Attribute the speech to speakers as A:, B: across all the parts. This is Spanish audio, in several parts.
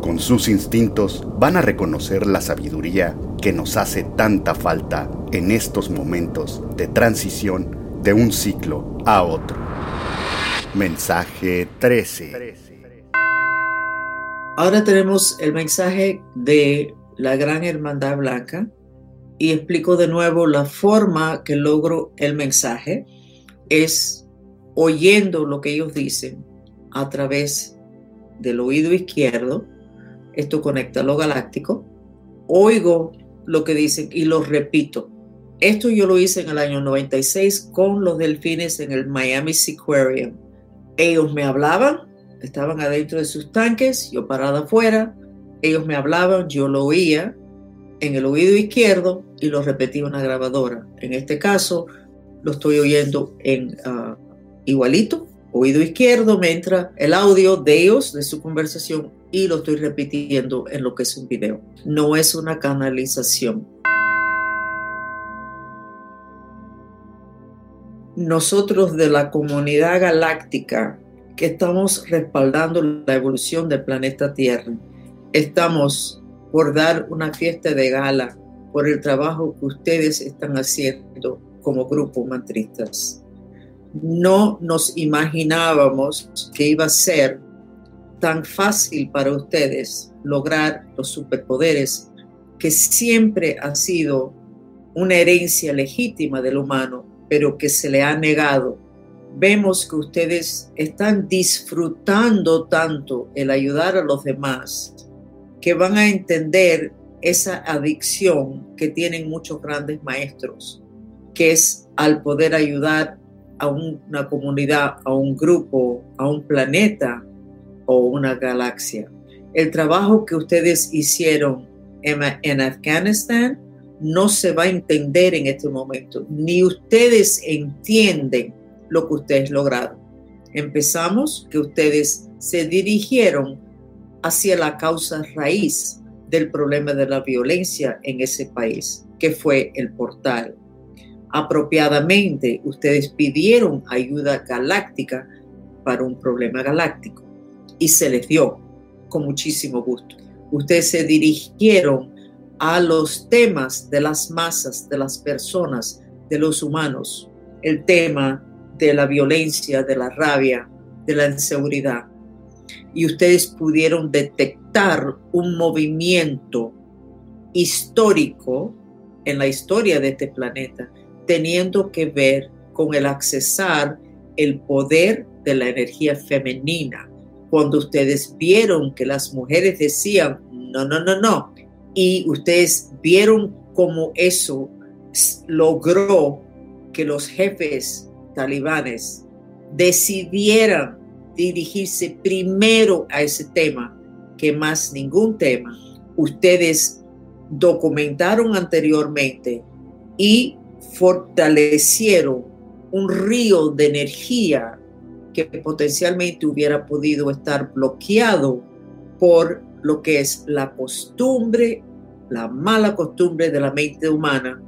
A: con sus instintos van a reconocer la sabiduría que nos hace tanta falta en estos momentos de transición de un ciclo a otro. Mensaje 13.
B: Ahora tenemos el mensaje de la Gran Hermandad Blanca y explico de nuevo la forma que logro el mensaje es oyendo lo que ellos dicen a través del oído izquierdo esto conecta lo galáctico, oigo lo que dicen y lo repito. Esto yo lo hice en el año 96 con los delfines en el Miami Seaquarium. Ellos me hablaban, estaban adentro de sus tanques, yo parada afuera, ellos me hablaban, yo lo oía en el oído izquierdo y lo repetía una grabadora. En este caso, lo estoy oyendo en ah, igualito, oído izquierdo, me entra el audio de ellos, de su conversación, y lo estoy repitiendo en lo que es un video. No es una canalización. Nosotros de la comunidad galáctica que estamos respaldando la evolución del planeta Tierra, estamos por dar una fiesta de gala por el trabajo que ustedes están haciendo como grupo mantristas. No nos imaginábamos que iba a ser tan fácil para ustedes lograr los superpoderes que siempre ha sido una herencia legítima del humano, pero que se le ha negado. Vemos que ustedes están disfrutando tanto el ayudar a los demás que van a entender esa adicción que tienen muchos grandes maestros, que es al poder ayudar a una comunidad, a un grupo, a un planeta, o una galaxia. El trabajo que ustedes hicieron en, Afganistán no se va a entender en este momento, ni ustedes entienden lo que ustedes lograron. Empezamos que ustedes se dirigieron hacia la causa raíz del problema de la violencia en ese país, que fue el portal. Apropiadamente, ustedes pidieron ayuda galáctica para un problema galáctico y se les dio con muchísimo gusto. Ustedes se dirigieron a los temas de las masas, de las personas, de los humanos, el tema de la violencia, de la rabia, de la inseguridad. Y ustedes pudieron detectar un movimiento histórico en la historia de este planeta, teniendo que ver con el accesar el poder de la energía femenina cuando ustedes vieron que las mujeres decían, no, no, no, no, y ustedes vieron cómo eso logró que los jefes talibanes decidieran dirigirse primero a ese tema que más ningún tema. Ustedes documentaron anteriormente y fortalecieron un río de energía que potencialmente hubiera podido estar bloqueado por lo que es la costumbre, la mala costumbre de la mente humana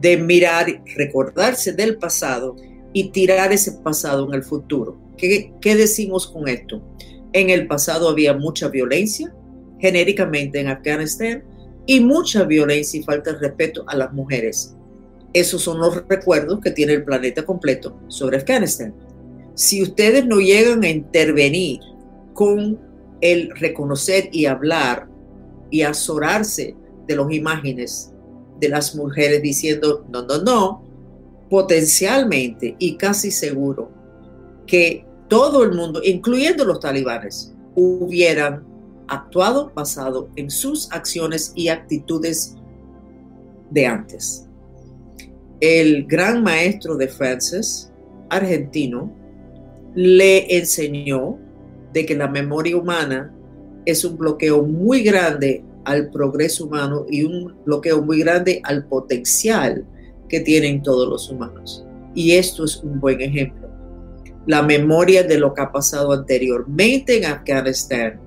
B: de mirar, recordarse del pasado y tirar ese pasado en el futuro. ¿Qué, ¿Qué, decimos con esto? En el pasado había mucha violencia, genéricamente en Afganistán, y mucha violencia y falta de respeto a las mujeres. Esos son los recuerdos que tiene el planeta completo sobre Afganistán si ustedes no llegan a intervenir con el reconocer y hablar y azorarse de las imágenes de las mujeres diciendo, no, no, no, potencialmente y casi seguro que todo el mundo, incluyendo los talibanes, hubieran actuado basado en sus acciones y actitudes de antes. El gran maestro de Francis, argentino, le enseñó de que la memoria humana es un bloqueo muy grande al progreso humano y un bloqueo muy grande al potencial que tienen todos los humanos. Y esto es un buen ejemplo. La memoria de lo que ha pasado anteriormente en Afganistán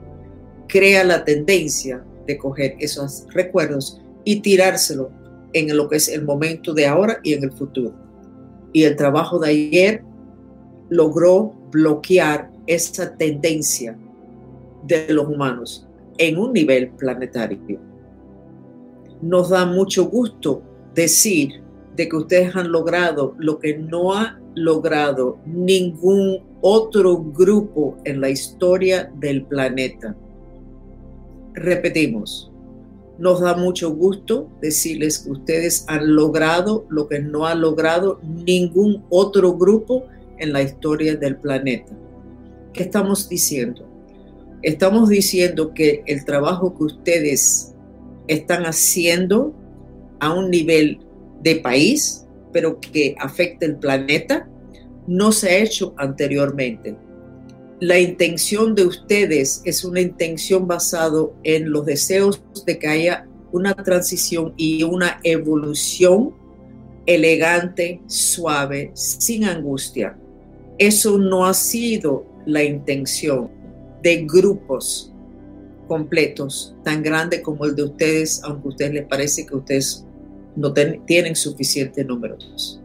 B: crea la tendencia de coger esos recuerdos y tirárselo en lo que es el momento de ahora y en el futuro. Y el trabajo de ayer logró bloquear esa tendencia de los humanos en un nivel planetario. Nos da mucho gusto decir de que ustedes han logrado lo que no ha logrado ningún otro grupo en la historia del planeta. Repetimos, nos da mucho gusto decirles que ustedes han logrado lo que no ha logrado ningún otro grupo en la historia del planeta. ¿Qué estamos diciendo? Estamos diciendo que el trabajo que ustedes están haciendo a un nivel de país, pero que afecta el planeta, no se ha hecho anteriormente. La intención de ustedes es una intención basada en los deseos de que haya una transición y una evolución elegante, suave, sin angustia. Eso no ha sido la intención de grupos completos tan grande como el de ustedes, aunque a ustedes les parece que ustedes no tienen suficientes números.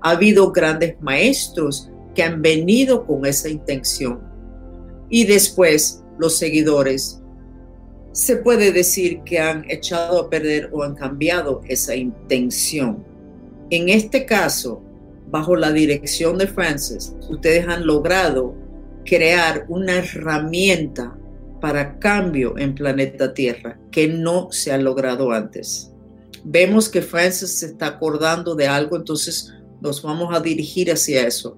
B: Ha habido grandes maestros que han venido con esa intención y después los seguidores se puede decir que han echado a perder o han cambiado esa intención. En este caso, bajo la dirección de Francis, ustedes han logrado crear una herramienta para cambio en planeta Tierra que no se ha logrado antes. Vemos que Francis se está acordando de algo, entonces nos vamos a dirigir hacia eso.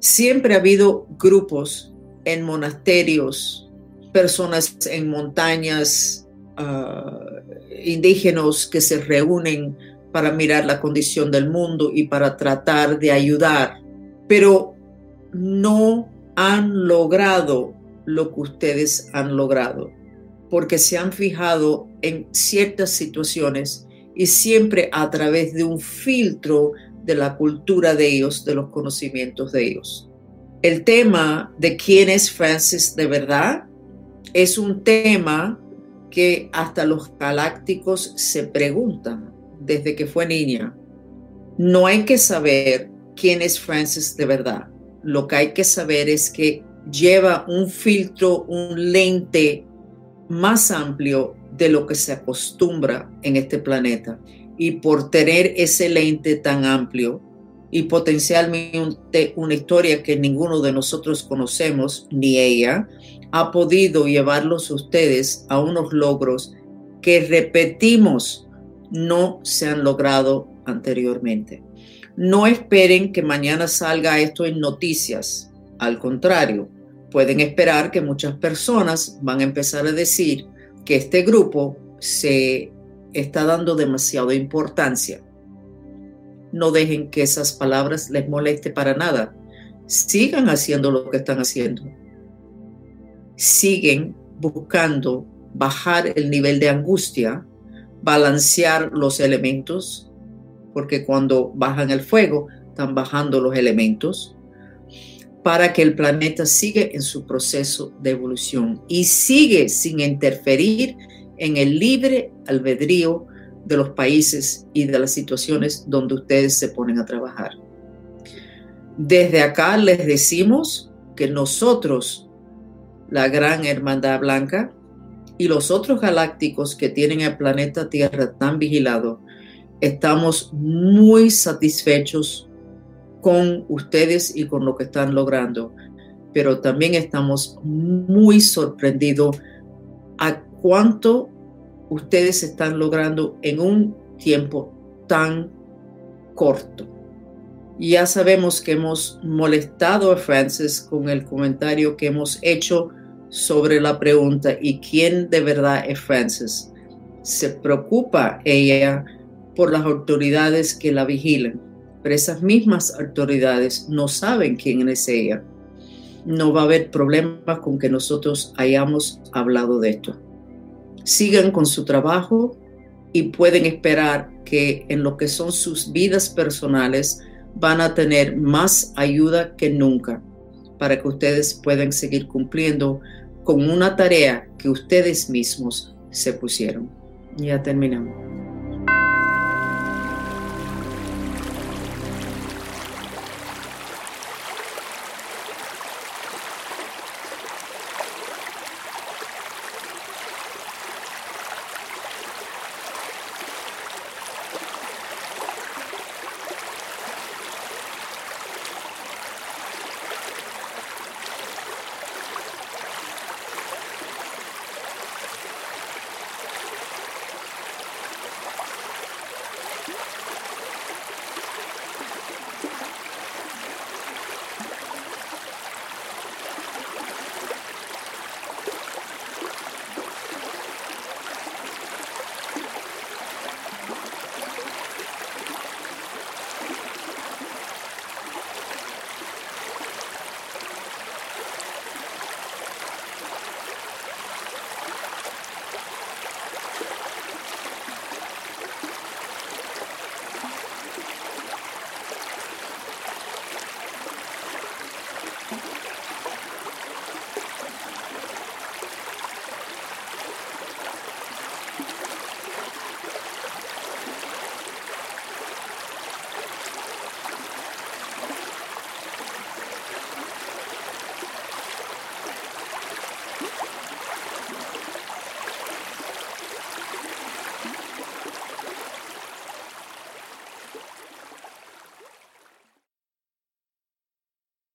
B: Siempre ha habido grupos en monasterios, personas en montañas, uh, indígenas que se reúnen para mirar la condición del mundo y para tratar de ayudar, pero no han logrado lo que ustedes han logrado, porque se han fijado en ciertas situaciones y siempre a través de un filtro de la cultura de ellos, de los conocimientos de ellos. El tema de quién es Francis de verdad es un tema que hasta los galácticos se preguntan desde que fue niña. No hay que saber quién es Francis de verdad lo que hay que saber es que lleva un filtro, un lente más amplio de lo que se acostumbra en este planeta. Y por tener ese lente tan amplio y potencialmente una historia que ninguno de nosotros conocemos, ni ella, ha podido llevarlos ustedes a unos logros que repetimos no se han logrado anteriormente. No esperen que mañana salga esto en noticias. Al contrario, pueden esperar que muchas personas van a empezar a decir que este grupo se está dando demasiada importancia. No dejen que esas palabras les moleste para nada. Sigan haciendo lo que están haciendo. Siguen buscando bajar el nivel de angustia, balancear los elementos, porque cuando bajan el fuego, están bajando los elementos para que el planeta siga en su proceso de evolución y sigue sin interferir en el libre albedrío de los países y de las situaciones donde ustedes se ponen a trabajar. Desde acá les decimos que nosotros, la gran hermandad blanca, y los otros galácticos que tienen el planeta Tierra tan vigilado, estamos muy satisfechos con ustedes y con lo que están logrando, pero también estamos muy sorprendidos a cuánto ustedes están logrando en un tiempo tan corto. Ya sabemos que hemos molestado a Francis con el comentario que hemos hecho sobre la pregunta ¿y quién de verdad es Francis? Se preocupa ella por las autoridades que la vigilan, pero esas mismas autoridades no saben quién es ella. no va a haber problemas con que nosotros hayamos hablado de esto. Sigan con su trabajo y pueden esperar que en lo que son sus vidas personales van a tener más ayuda que nunca para que ustedes puedan seguir cumpliendo con una tarea que ustedes mismos se pusieron. Ya terminamos.